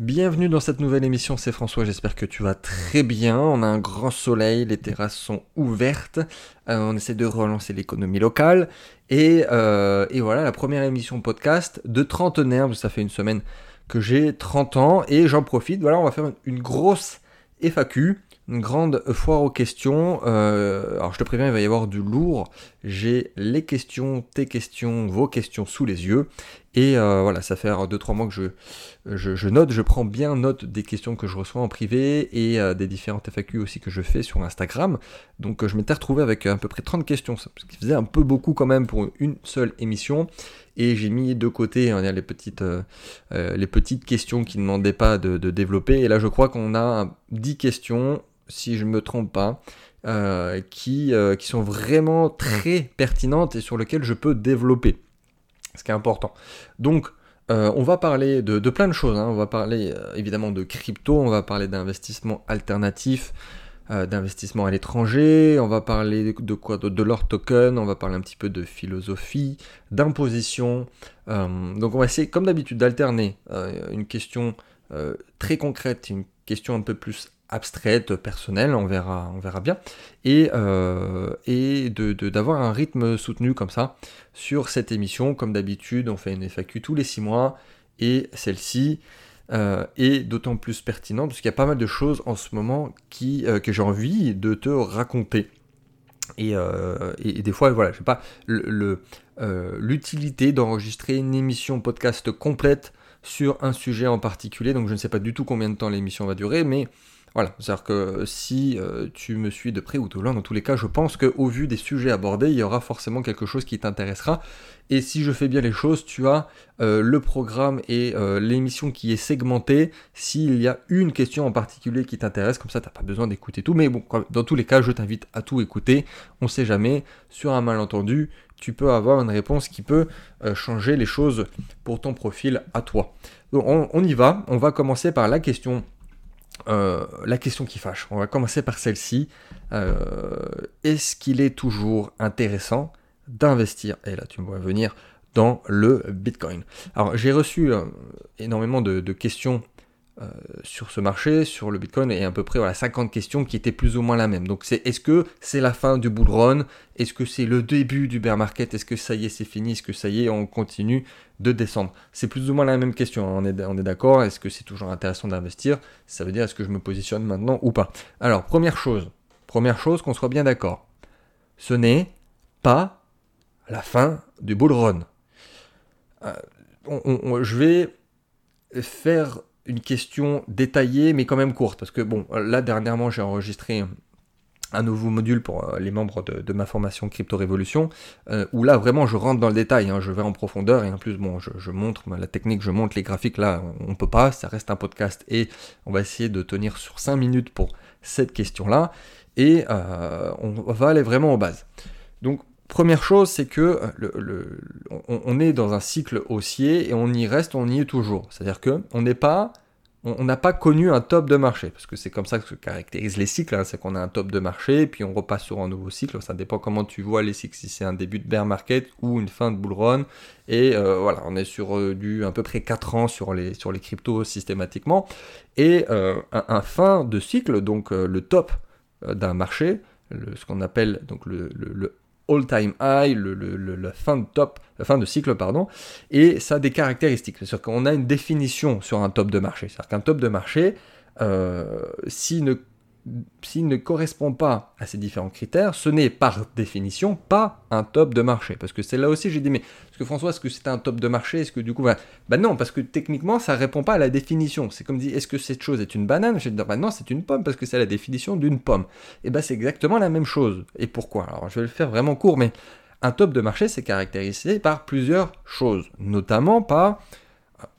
Bienvenue dans cette nouvelle émission, c'est François, j'espère que tu vas très bien. On a un grand soleil, les terrasses sont ouvertes, euh, on essaie de relancer l'économie locale. Et, euh, et, voilà, la première émission podcast de trentenaire, ça fait une semaine que j'ai 30 ans et j'en profite. Voilà, on va faire une grosse FAQ une grande foire aux questions. Euh, alors je te préviens, il va y avoir du lourd. J'ai les questions, tes questions, vos questions sous les yeux. Et euh, voilà, ça fait 2-3 mois que je, je, note, je prends bien note des questions que je reçois en privé et euh, des différentes FAQ aussi que je fais sur Instagram. Donc je m'étais retrouvé avec à peu près 30 questions, ce qui faisait un peu beaucoup quand même pour une seule émission. Et j'ai mis de côté hein, les, petites, les petites questions qui ne demandaient pas de, développer. Et là je crois qu'on a 10 questions si je ne me trompe pas, euh, qui, euh, qui sont vraiment très pertinentes et sur lesquelles je peux développer. Ce qui est important. Donc, euh, on va parler de, plein de choses. Hein. On va parler évidemment de crypto, on va parler d'investissement alternatif, d'investissement à l'étranger, on va parler de quoi De, de l'or token, on va parler un petit peu de philosophie, d'imposition. donc on va essayer, comme d'habitude, d'alterner une question très concrète, une question un peu plus abstraite, personnelle, on verra, on verra bien, et, euh, et d'avoir un rythme soutenu comme ça sur cette émission. Comme d'habitude, on fait une FAQ tous les six mois, et celle-ci euh, est d'autant plus pertinente parce qu'il y a pas mal de choses en ce moment qui, euh, que j'ai envie de te raconter. Et, et, des fois, voilà, je sais pas, l'utilité le, d'enregistrer une émission podcast complète sur un sujet en particulier, donc je ne sais pas du tout combien de temps l'émission va durer, mais voilà, c'est-à-dire que si euh, tu me suis de près ou de loin, dans tous les cas, je pense qu'au vu des sujets abordés, il y aura forcément quelque chose qui t'intéressera. Et si je fais bien les choses, tu as euh, le programme et euh, l'émission qui est segmentée. S'il y a une question en particulier qui t'intéresse, comme ça, tu n'as pas besoin d'écouter tout. Mais bon, dans tous les cas, je t'invite à tout écouter. On ne sait jamais, sur un malentendu, tu peux avoir une réponse qui peut changer les choses pour ton profil à toi. Donc on y va, on va commencer par la question euh, la question qui fâche. On va commencer par celle-ci. Euh, est-ce qu'il est toujours intéressant d'investir, et là tu me vois venir, dans le Bitcoin? Alors j'ai reçu euh, énormément de, questions sur ce marché, sur le Bitcoin, et à peu près voilà, 50 questions qui étaient plus ou moins la même. Donc c'est est-ce que c'est la fin du bull run? Est-ce que c'est le début du bear market? Est-ce que ça y est, c'est fini? Est-ce que ça y est, on continue de descendre? C'est plus ou moins la même question, hein. on est, on est d'accord, est-ce que c'est toujours intéressant d'investir? Ça veut dire est-ce que je me positionne maintenant ou pas? Alors, première chose, première chose qu'on soit bien d'accord, ce n'est pas la fin du bull run. Euh, je vais faire une question détaillée mais quand même courte. Parce que bon là dernièrement j'ai enregistré un nouveau module pour euh, les membres de, ma formation Crypto Révolution, euh, où là vraiment je rentre dans le détail, hein, je vais en profondeur et en plus bon je, montre la technique, je montre les graphiques. Là, on, peut pas, ça reste un podcast et on va essayer de tenir sur 5 minutes pour cette question là et euh, on va aller vraiment aux bases. Donc première chose c'est que le, on, est dans un cycle haussier et on y reste, on y est toujours, c'est-à-dire que on n'est pas on n'a pas connu un top de marché, parce que c'est comme ça que se caractérisent les cycles, hein. c'est qu'on a un top de marché, puis on repasse sur un nouveau cycle, ça dépend comment tu vois les cycles, si c'est un début de bear market ou une fin de bull run, et euh, voilà, on est sur euh, du à peu près 4 ans sur les, sur les cryptos systématiquement, et euh, un, fin de cycle, donc le top d'un marché, ce qu'on appelle donc le, le all-time high, le, la fin de top, la fin de cycle, pardon, et ça a des caractéristiques. C'est-à-dire qu'on a une définition sur un top de marché. C'est-à-dire qu'un top de marché, euh, s'il ne s'il ne correspond pas à ces différents critères, ce n'est par définition pas un top de marché. Parce que c'est là aussi, j'ai dit, mais est-ce que François, est-ce que c'est un top de marché? Est-ce que du coup, bah, non, parce que techniquement, ça répond pas à la définition. C'est comme dit, est-ce que cette chose est une banane? Je vais dire, bah non, c'est une pomme parce que c'est la définition d'une pomme. Et bah c'est exactement la même chose. Et pourquoi? Alors je vais le faire vraiment court, mais un top de marché, c'est caractérisé par plusieurs choses, notamment par,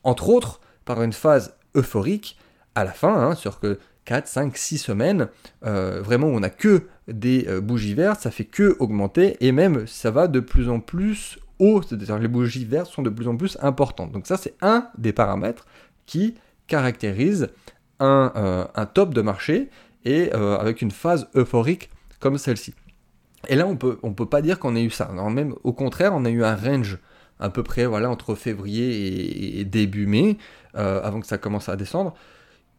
entre autres, par une phase euphorique à la fin, hein, sur que 4, 5, 6 semaines, euh, vraiment on n'a que des euh, bougies vertes, ça fait que augmenter, et même ça va de plus en plus haut, c'est-à-dire les bougies vertes sont de plus en plus importantes. Donc ça c'est un des paramètres qui caractérise un, euh, top de marché, et avec une phase euphorique comme celle-ci. Et là on peut, on peut pas dire qu'on ait eu ça, même au contraire on a eu un range à peu près voilà, entre février et, début mai, avant que ça commence à descendre.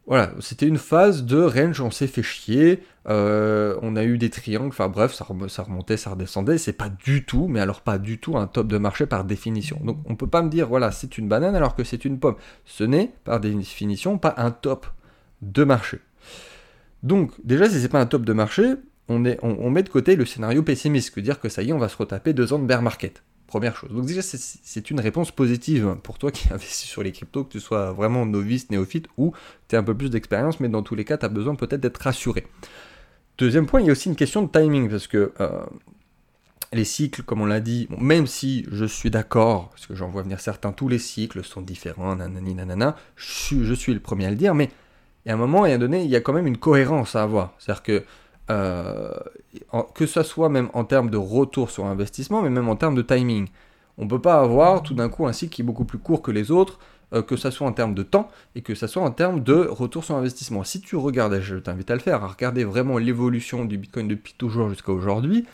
Voilà, c'était une phase de range, on s'est fait chier, euh, on a eu des triangles, enfin bref, ça, remontait, ça redescendait, c'est pas du tout, mais alors pas du tout un top de marché par définition. Donc on peut pas me dire, voilà, c'est une banane alors que c'est une pomme. Ce n'est, par définition, pas un top de marché. Donc déjà, si c'est pas un top de marché, on, on, met de côté le scénario pessimiste, que dire que ça y est, on va se retaper deux ans de bear market. Première chose. Donc déjà, c'est une réponse positive pour toi qui investis sur les cryptos, que tu sois vraiment novice, néophyte ou tu un peu plus d'expérience, mais dans tous les cas, tu as besoin peut-être d'être rassuré. Deuxième point, il y a aussi une question de timing, parce que euh, les cycles, comme on l'a dit, même si je suis d'accord, parce que j'en vois venir certains, tous les cycles sont différents, nanani, je suis, je suis le premier à le dire, mais il y a un moment, il y a donné, il y a quand même une cohérence à avoir. C'est-à-dire que euh, que ce soit même en termes de retour sur investissement, mais même en termes de timing. On ne peut pas avoir tout d'un coup un cycle qui est beaucoup plus court que les autres, euh, que ce soit en termes de temps et que ce soit en termes de retour sur investissement. Si tu regardes, je t'invite à le faire, à regarder vraiment l'évolution du Bitcoin depuis toujours jusqu'à aujourd'hui,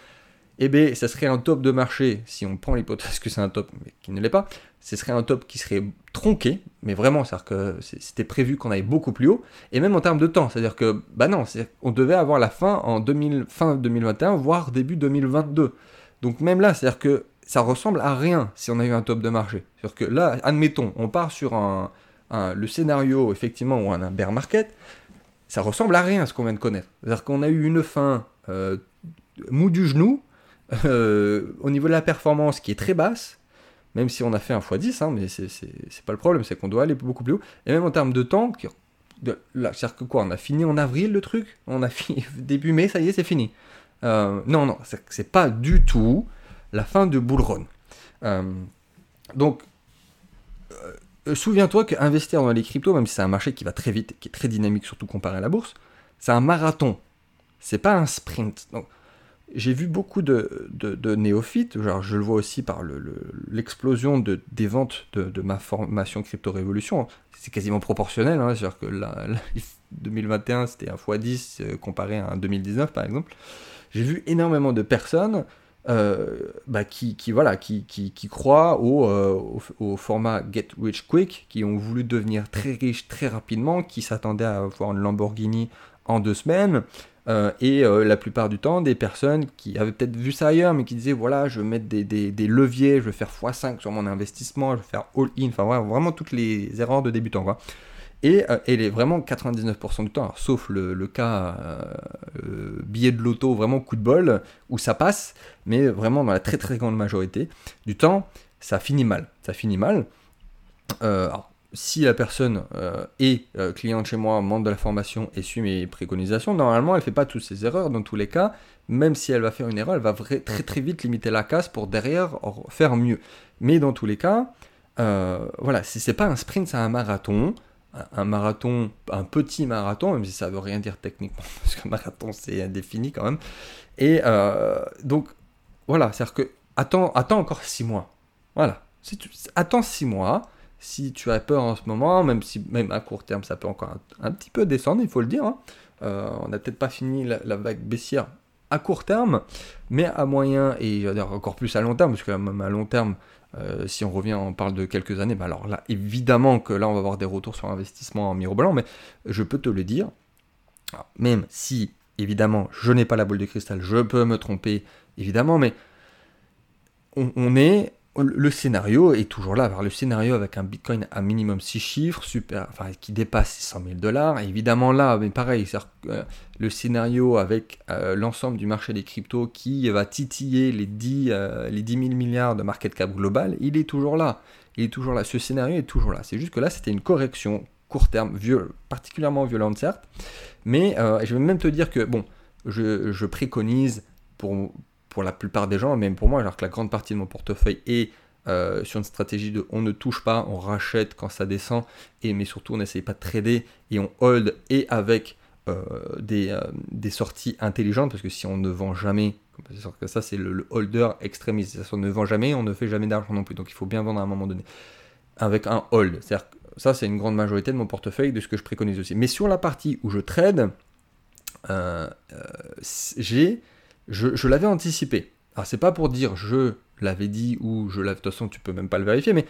eh bien, ça serait un top de marché, si on prend l'hypothèse que c'est un top, mais qui ne l'est pas, ce serait un top qui serait tronqué, mais vraiment, c'est-à-dire que c'était prévu qu'on aille beaucoup plus haut, et même en termes de temps, c'est-à-dire que, bah non, on devait avoir la fin en 2000, fin 2021, voire début 2022. Donc même là, c'est-à-dire que ça ressemble à rien si on a eu un top de marché. C'est-à-dire que là, admettons, on part sur un, le scénario, effectivement, on a un bear market, ça ressemble à rien ce qu'on vient de connaître. C'est-à-dire qu'on a eu une fin euh, mou du genou, euh, au niveau de la performance qui est très basse, même si on a fait un x10, hein, mais c'est pas le problème, c'est qu'on doit aller beaucoup plus haut. Et même en termes de temps, c'est-à-dire que quoi, on a fini en avril le truc, on a fini début mai, ça y est, c'est fini. Euh, non, non, c'est pas du tout la fin de bull run. Euh, donc, souviens-toi qu'investir dans les cryptos, même si c'est un marché qui va très vite, qui est très dynamique, surtout comparé à la bourse, c'est un marathon. C'est pas un sprint. Donc, j'ai vu beaucoup de, néophytes, genre je le vois aussi par l'explosion de, des ventes de, ma formation Crypto Révolution, c'est quasiment proportionnel, hein, c'est-à-dire que 2021 c'était un x10 euh, comparé à un 2019 par exemple. J'ai vu énormément de personnes euh, bah, qui, voilà, qui, croient euh, au, format Get Rich Quick, qui ont voulu devenir très riches très rapidement, qui s'attendaient à avoir une Lamborghini en deux semaines, euh, et euh, la plupart du temps, des personnes qui avaient peut-être vu ça ailleurs, mais qui disaient voilà, je vais mettre des, leviers, je vais faire x5 sur mon investissement, je vais faire all-in, enfin vraiment toutes les erreurs de débutants. Quoi. Et, euh, vraiment 99% du temps, sauf le, cas billet de loto, vraiment coup de bol, où ça passe, mais vraiment dans la très très grande majorité du temps, ça finit mal. Ça finit mal. alors, si la personne euh, est euh, cliente chez moi, membre de la formation et suit mes préconisations, normalement elle ne fait pas toutes ces erreurs dans tous les cas. Même si elle va faire une erreur, elle va très très vite limiter la casse pour derrière faire mieux. Mais dans tous les cas, euh, voilà, si c'est pas un sprint, c'est un marathon. Un marathon, un petit marathon, même si ça veut rien dire techniquement, parce qu'un marathon c'est indéfini quand même. Et donc voilà, c'est-à-dire que attends, attends encore 6 mois. Voilà, attends 6 mois si tu as peur en ce moment, même si même à court terme ça peut encore un, petit peu descendre, il faut le dire. Hein. Euh, on n'a peut-être pas fini la, vague baissière à court terme, mais à moyen et encore plus à long terme, parce que même à long terme, euh, si on revient, on parle de quelques années, bah alors là, évidemment que là, on va avoir des retours sur investissement en mirobolant, mais je peux te le dire, même si, évidemment, je n'ai pas la boule de cristal, je peux me tromper, évidemment, mais on est le scénario est toujours là. le scénario avec un Bitcoin à minimum 6 chiffres, super, enfin, qui dépasse 100 000 dollars. Évidemment là, mais pareil, euh, le scénario avec euh, l'ensemble du marché des cryptos qui va titiller les 10, euh, les 10 000 milliards de market cap global, il est toujours là. Il est toujours là. Ce scénario est toujours là. C'est juste que là, c'était une correction court terme, particulièrement violente certes. Mais je vais même te dire que, bon, je, je préconise pour, pour la plupart des gens, même pour moi, alors que la grande partie de mon portefeuille est euh, sur une stratégie de on ne touche pas, on rachète quand ça descend, et mais surtout on n'essaye pas de trader et on hold et avec euh, des, euh, des, sorties intelligentes, parce que si on ne vend jamais, que ça c'est le, holder extrémiste, si on ne vend jamais, on ne fait jamais d'argent non plus, donc il faut bien vendre à un moment donné, avec un hold, c'est-à-dire ça c'est une grande majorité de mon portefeuille, de ce que je préconise aussi. Mais sur la partie où je trade, j'ai je, l'avais anticipé. Alors c'est pas pour dire je l'avais dit ou je l'avais, de toute façon tu peux même pas le vérifier, mais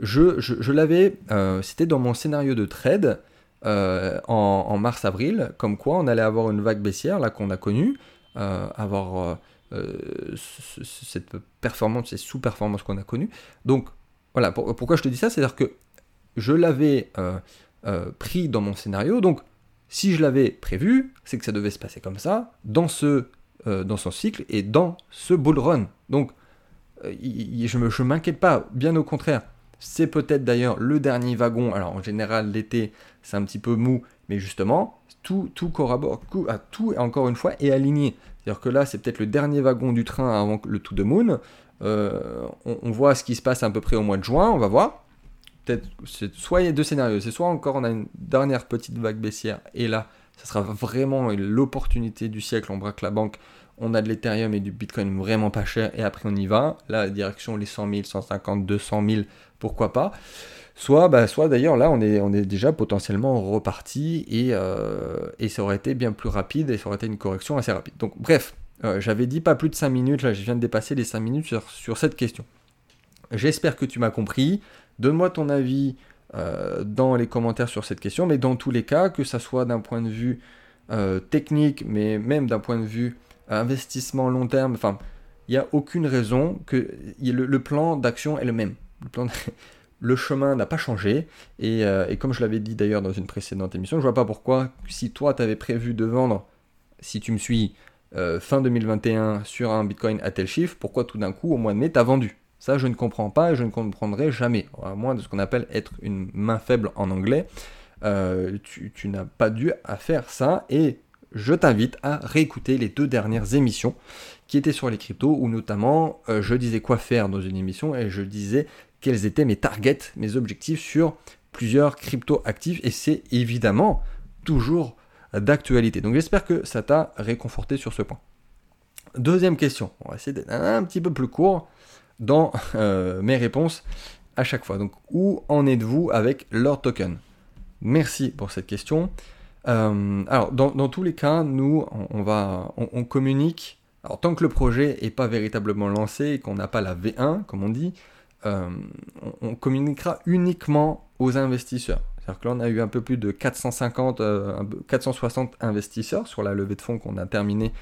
je, l'avais, euh, c'était dans mon scénario de trade en, en mars-avril, comme quoi on allait avoir une vague baissière, là qu'on a connue, avoir cette performance, cette sous-performance qu'on a connue. Donc voilà, pourquoi je te dis ça, c'est-à-dire que je l'avais pris dans mon scénario, donc si je l'avais prévu, c'est que ça devait se passer comme ça, dans, ce, euh, dans son cycle et dans ce bull run. Donc, euh, je ne m'inquiète pas, bien au contraire. C'est peut-être d'ailleurs le dernier wagon. Alors, en général, l'été, c'est un petit peu mou, mais justement, tout, tout corrobore, à tout, encore une fois, est aligné. C'est-à-dire que là, c'est peut-être le dernier wagon du train avant le tout de moon. Euh, on, on, voit ce qui se passe à peu près au mois de juin, on va voir peut-être, soit il y a deux scénarios, c'est soit encore on a une dernière petite vague baissière, et là, ça sera vraiment l'opportunité du siècle, on braque la banque, on a de l'Ethereum et du Bitcoin vraiment pas cher, et après on y va, là, direction les 100 000, 150, 200 000, pourquoi pas. Soit, bah, soit d'ailleurs, là, on est, déjà potentiellement reparti, et, euh, et ça aurait été bien plus rapide, et ça aurait été une correction assez rapide. Donc, bref, euh, j'avais dit pas plus de 5 minutes, là, je viens de dépasser les 5 minutes sur cette question. J'espère que tu m'as compris. Donne-moi ton avis euh, dans les commentaires sur cette question, mais dans tous les cas, que ça soit d'un point de vue euh, technique, mais même d'un point de vue investissement long terme, enfin, il n'y a aucune raison que le, plan d'action est le même. Le, chemin n'a pas changé, euh, et, comme je l'avais dit d'ailleurs dans une précédente émission, je vois pas pourquoi, si toi tu avais prévu de vendre, si tu me suis, fin 2021 sur un Bitcoin à tel chiffre, pourquoi tout d'un coup, au mois de mai, tu as vendu? Ça, je ne comprends pas et je ne comprendrai jamais, à moins de ce qu'on appelle être une main faible en anglais. Euh, tu, n'as pas dû à faire ça et je t'invite à réécouter les deux dernières émissions qui étaient sur les cryptos où notamment euh, je disais quoi faire dans une émission et je disais quels étaient mes targets, mes objectifs sur plusieurs cryptos actifs et c'est évidemment toujours d'actualité. Donc j'espère que ça t'a réconforté sur ce point. Deuxième question, on va essayer d'être un petit peu plus court dans euh, mes réponses à chaque fois. Donc, où en êtes-vous avec leur token? Merci pour cette question. Euh, alors, dans, tous les cas, nous, on, va, on, communique. Alors, tant que le projet n'est pas véritablement lancé et qu'on n'a pas la V1, comme on dit, euh, on, communiquera uniquement aux investisseurs. C'est-à-dire que là, on a eu un peu plus de 450, 460 investisseurs sur la levée de fonds qu'on a terminée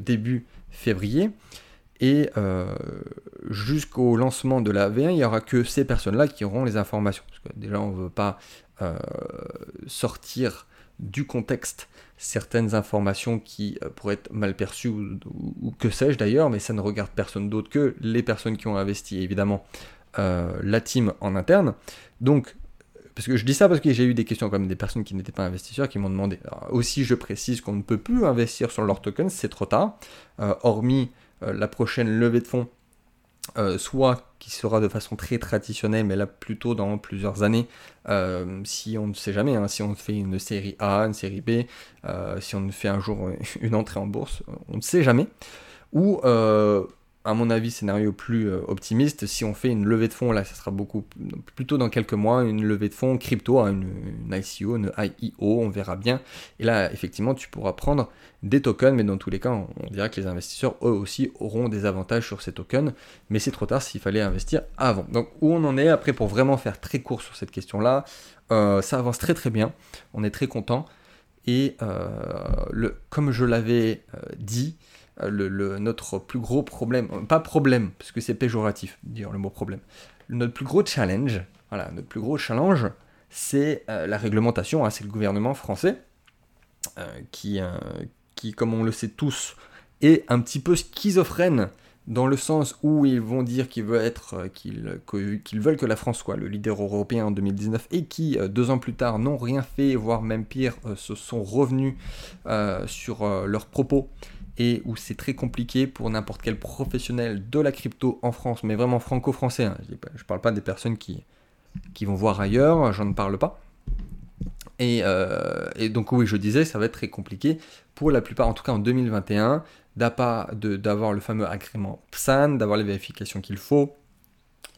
début février. Et euh, jusqu'au lancement de la V1, il n'y aura que ces personnes-là qui auront les informations. Parce que déjà, on ne veut pas euh, sortir du contexte certaines informations qui euh, pourraient être mal perçues ou, que sais-je d'ailleurs, mais ça ne regarde personne d'autre que les personnes qui ont investi, évidemment, la team en interne. Donc, parce que je dis ça parce que j'ai eu des questions comme des personnes qui n'étaient pas investisseurs qui m'ont demandé. aussi, je précise qu'on ne peut plus investir sur leur token, c'est trop tard, hormis la prochaine levée de fonds, euh, soit qui sera de façon très traditionnelle, mais là plutôt dans plusieurs années, euh, si on ne sait jamais, hein, si on fait une série A, une série B, si on fait un jour une entrée en bourse, on ne sait jamais, ou à mon avis, scénario plus euh, optimiste, si on fait une levée de fonds, là, ça sera beaucoup plutôt dans quelques mois, une levée de fonds crypto, hein, une, ICO, une IEO, on verra bien. Et là, effectivement, tu pourras prendre des tokens, mais dans tous les cas, on, dirait que les investisseurs, eux aussi, auront des avantages sur ces tokens, mais c'est trop tard s'il fallait investir avant. Donc, où on en est, après, pour vraiment faire très court sur cette question-là, euh, ça avance très très bien, on est très content. Et euh, le, comme je l'avais dit, euh, le, notre plus gros problème, pas problème, parce que c'est péjoratif, dire le mot problème, notre plus gros challenge, voilà, notre plus gros challenge, c'est euh, la réglementation, hein, c'est le gouvernement français, euh, qui, qui, comme on le sait tous, est un petit peu schizophrène dans le sens où ils vont dire qu'ils veulent être, qu'ils veulent que la France soit le leader européen en 2019 et qui, deux ans plus tard, n'ont rien fait, voire même pire, se sont revenus sur leurs propos et où c'est très compliqué pour n'importe quel professionnel de la crypto en France, mais vraiment franco-français. Hein. Je ne parle pas des personnes qui, qui vont voir ailleurs, j'en parle pas. Euh, et, donc oui, je disais, ça va être très compliqué pour la plupart, en tout cas en 2021, d'avoir le fameux agrément PSAN, d'avoir les vérifications qu'il faut.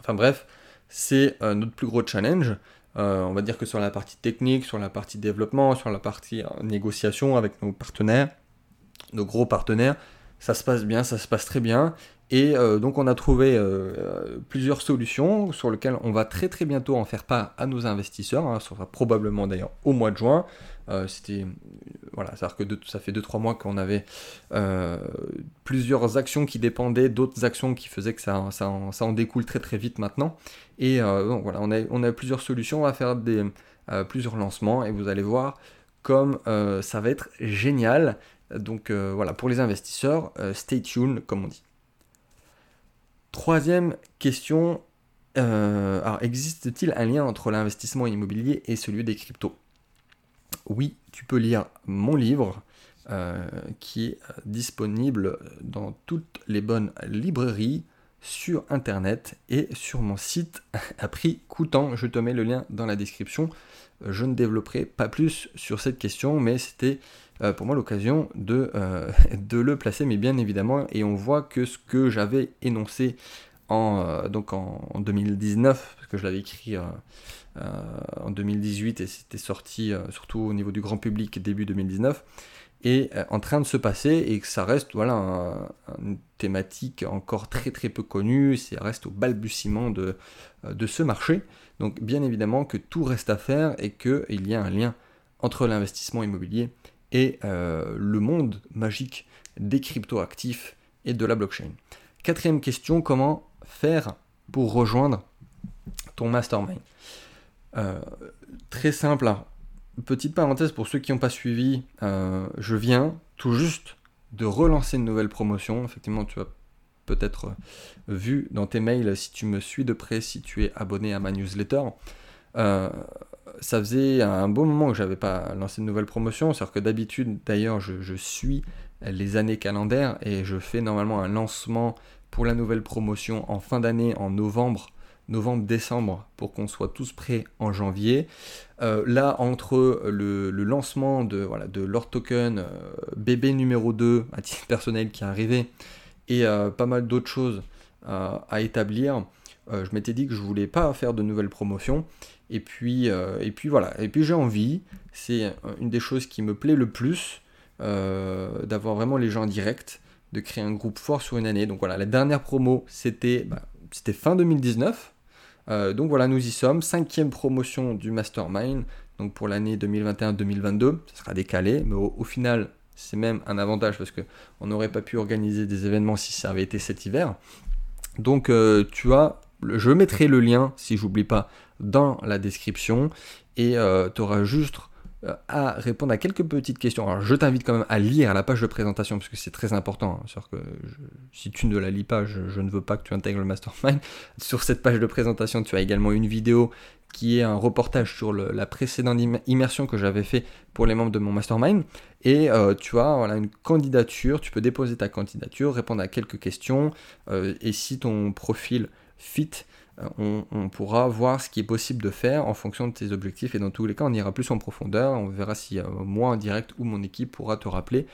Enfin bref, c'est euh, notre plus gros challenge. Euh, on va dire que sur la partie technique, sur la partie développement, sur la partie négociation avec nos partenaires, nos gros partenaires, Ça se passe bien, ça se passe très bien. Et euh, donc on a trouvé euh, plusieurs solutions sur lesquelles on va très très bientôt en faire part à nos investisseurs. Hein. ça sera probablement d'ailleurs au mois de juin. Euh, c'était voilà, que ça fait 2-3 mois qu'on avait plusieurs actions qui dépendaient d'autres actions qui faisaient que ça, ça, en, découle très très vite maintenant. Et donc voilà, on a, on a plusieurs solutions, on va faire des, plusieurs lancements et vous allez voir comme ça va être génial. Donc voilà, pour les investisseurs, stay tuned comme on dit. Troisième question, euh, existe-t-il un lien entre l'investissement immobilier et celui des cryptos? Oui, tu peux lire mon livre euh, qui est disponible dans toutes les bonnes librairies sur internet et sur mon site à prix coûtant. Je te mets le lien dans la description. Je ne développerai pas plus sur cette question, mais c'était euh, pour moi l'occasion de, euh, de le placer, mais bien évidemment, et on voit que ce que j'avais énoncé en, euh, donc en, 2019, parce que je l'avais écrit en 2018 et c'était sorti surtout au niveau du grand public début 2019, est en train de se passer et que ça reste voilà, une thématique encore très très peu connue, ça reste au balbutiement de, de ce marché. Donc bien évidemment que tout reste à faire et qu'il y a un lien entre l'investissement immobilier et euh, le monde magique des cryptoactifs et de la blockchain. Quatrième question, comment faire pour rejoindre ton mastermind? Euh, Très simple, hein. petite parenthèse pour ceux qui n'ont pas suivi, euh, je viens tout juste de relancer une nouvelle promotion. Effectivement, tu as peut-être vu dans tes mails si tu me suis de près, si tu es abonné à ma newsletter ça faisait un bon moment que j'avais pas lancé de nouvelle promotion. C'est-à-dire que d'habitude, d'ailleurs, je, suis les années calendaires et je fais normalement un lancement pour la nouvelle promotion en fin d'année, en novembre, novembre-décembre, pour qu'on soit tous prêts en janvier. Euh, là, entre le, lancement de, Lord Token, euh, bébé numéro 2 à titre personnel qui est arrivé, et euh, pas mal d'autres choses à établir, je m'étais dit que je voulais pas faire de nouvelles promotions. Et puis, euh, et puis voilà. Et puis j'ai envie, c'est une des choses qui me plaît le plus, euh, d'avoir vraiment les gens en direct, de créer un groupe fort sur une année. Donc voilà, la dernière promo, c'était bah, fin 2019. Euh, donc voilà, nous y sommes. Cinquième promotion du Mastermind. Donc pour l'année 2021-2022, ça sera décalé, mais au, final, c'est même un avantage parce qu'on n'aurait pas pu organiser des événements si ça avait été cet hiver. Donc tu as, je mettrai le lien, si j'oublie pas, dans la description et euh, tu auras juste euh, à répondre à quelques petites questions. Alors je t'invite quand même à lire la page de présentation parce que c'est très important. Hein. que si tu ne la lis pas, je, ne veux pas que tu intègres le mastermind. Sur cette page de présentation, tu as également une vidéo qui est un reportage sur la précédente immersion que j'avais fait pour les membres de mon mastermind. Et euh, tu as voilà, une candidature, tu peux déposer ta candidature, répondre à quelques questions. et si ton profil fit, euh, on, pourra voir ce qui est possible de faire en fonction de tes objectifs et dans tous les cas on ira plus en profondeur, on verra si euh, moi en direct ou mon équipe pourra te rappeler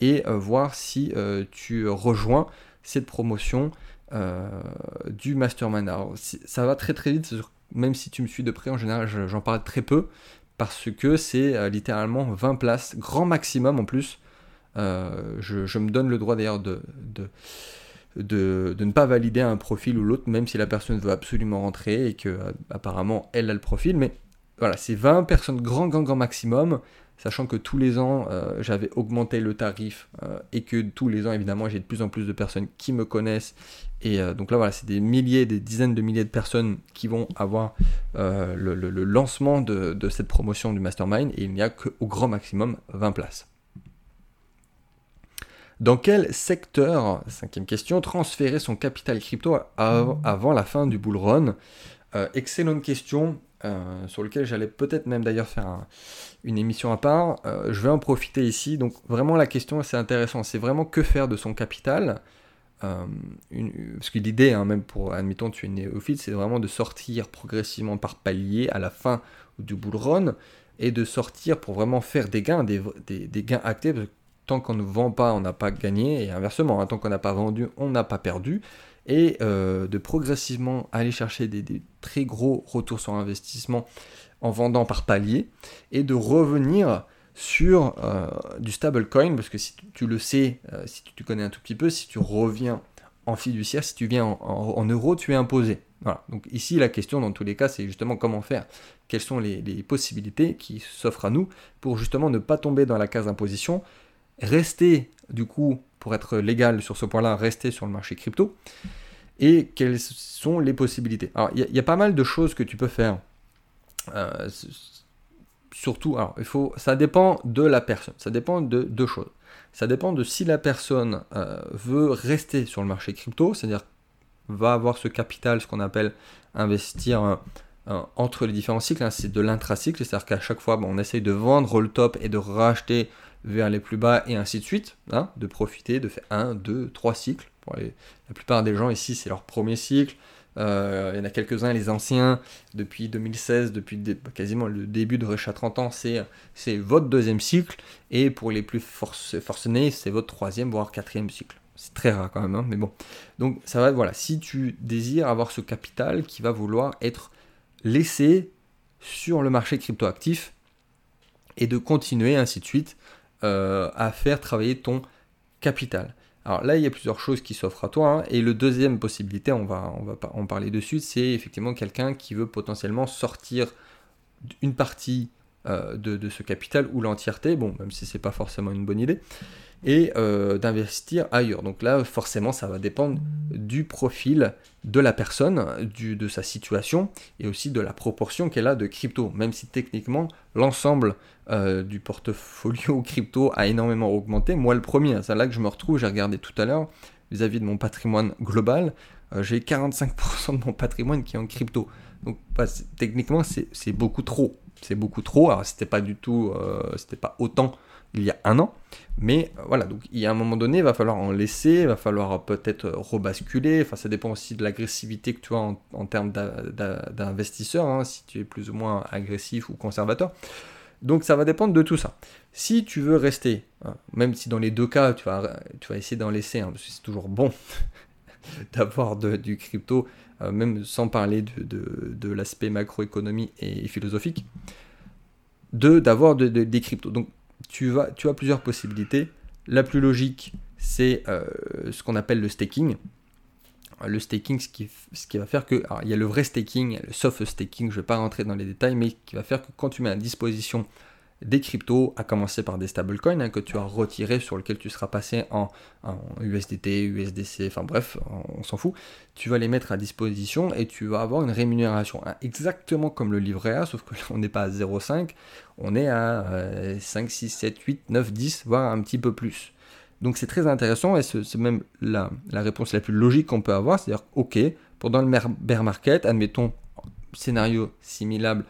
et euh, voir si tu rejoins cette promotion du mastermind. Alors, ça va très très vite, même si tu me suis de près, en général j'en parle très peu parce que c'est littéralement 20 places, grand maximum en plus. Je, me donne le droit d'ailleurs de, ne pas valider un profil ou l'autre, même si la personne veut absolument rentrer et que euh, apparemment elle a le profil. Mais voilà, c'est 20 personnes grand, grand, grand maximum, sachant que tous les ans euh, j'avais augmenté le tarif euh, et que tous les ans évidemment j'ai de plus en plus de personnes qui me connaissent. Et donc là voilà, c'est des milliers, des dizaines de milliers de personnes qui vont avoir le, lancement de, de cette promotion du mastermind et il n'y a qu'au grand maximum 20 places. Dans quel secteur, cinquième question, transférer son capital crypto avant la fin du bull run euh, Excellente question, euh, sur laquelle j'allais peut-être même d'ailleurs faire une émission à part. Euh, je vais en profiter ici. Donc vraiment la question c'est intéressant, c'est vraiment que faire de son capital parce que l'idée, hein, même pour, admettons, tu es néophyte, c'est vraiment de sortir progressivement par palier à la fin du bull run et de sortir pour vraiment faire des gains, des, des gains actés, tant qu'on ne vend pas, on n'a pas gagné, et inversement, hein, tant qu'on n'a pas vendu, on n'a pas perdu, et euh, de progressivement aller chercher des, très gros retours sur investissement en vendant par palier, et de revenir sur du stablecoin, parce que si tu, le sais, si tu, connais un tout petit peu, si tu reviens en fiduciaire, si tu viens en, euros, tu es imposé. Voilà. Donc ici, la question dans tous les cas, c'est justement comment faire, quelles sont les, possibilités qui s'offrent à nous pour justement ne pas tomber dans la case imposition, rester du coup, pour être légal sur ce point-là, rester sur le marché crypto, et quelles sont les possibilités. Alors il y, a pas mal de choses que tu peux faire. Euh, surtout, alors il faut, ça dépend de la personne, ça dépend de deux choses. Ça dépend de si la personne euh, veut rester sur le marché crypto, c'est-à-dire va avoir ce capital, ce qu'on appelle investir euh, entre les différents cycles. Hein, c'est de l'intracycle, c'est-à-dire qu'à chaque fois, on essaye de vendre le top et de racheter vers les plus bas et ainsi de suite, hein, de profiter, de faire un, deux, trois cycles. Pour la plupart des gens ici, c'est leur premier cycle. Euh, il y en a quelques-uns, les anciens, depuis 2016, depuis quasiment le début de Recha 30 ans, c'est, votre deuxième cycle. Et pour les plus forcenés, c'est votre troisième, voire quatrième cycle. C'est très rare quand même, hein, mais bon. Donc ça va, voilà, si tu désires avoir ce capital qui va vouloir être laissé sur le marché cryptoactif et de continuer ainsi de suite euh, à faire travailler ton capital. Alors là, il y a plusieurs choses qui s'offrent à toi. Hein. et le deuxième possibilité, on va, on en parler de suite, c'est effectivement quelqu'un qui veut potentiellement sortir une partie euh, de, ce capital ou l'entièreté, bon, même si c'est pas forcément une bonne idée, et euh, d'investir ailleurs. Donc là, forcément, ça va dépendre du profil de la personne, du, de sa situation, et aussi de la proportion qu'elle a de crypto, même si techniquement, l'ensemble euh, du portfolio crypto a énormément augmenté. Moi, le premier, c'est là que je me retrouve, j'ai regardé tout à l'heure, vis-à-vis de mon patrimoine global, j'ai 45% de mon patrimoine qui est en crypto. Donc, techniquement, c'est beaucoup trop c'est beaucoup trop. Alors c'était pas du tout, euh, c'était pas autant il y a un an, mais euh, voilà. Donc il y a un moment donné, il va falloir en laisser, il va falloir peut-être rebasculer. Enfin, ça dépend aussi de l'agressivité que tu as en, termes d'investisseur, hein, si tu es plus ou moins agressif ou conservateur. Donc ça va dépendre de tout ça. Si tu veux rester, hein, même si dans les deux cas tu vas, tu essayer d'en laisser, parce que c'est toujours bon d'avoir du crypto euh, même sans parler de, l'aspect macroéconomie et philosophique, de d'avoir des cryptos. Donc tu as plusieurs possibilités. La plus logique, c'est euh, ce qu'on appelle le staking. Le staking, ce qui, ce qui va faire que. il y a le vrai staking, le soft staking, je ne vais pas rentrer dans les détails, mais qui va faire que quand tu mets à disposition des cryptos, à commencer par des stablecoins hein, que tu as retirés, sur lesquels tu seras passé en, USDT, USDC, enfin bref, on, s'en fout. Tu vas les mettre à disposition et tu vas avoir une rémunération hein, exactement comme le livret A, sauf que n'est pas à 0,5, on est à 5, 6, 7, 8, 9, 10, voire un petit peu plus. Donc c'est très intéressant et c'est même la, réponse la plus logique qu'on peut avoir, c'est-à-dire, ok, pendant le bear market, admettons scénario similable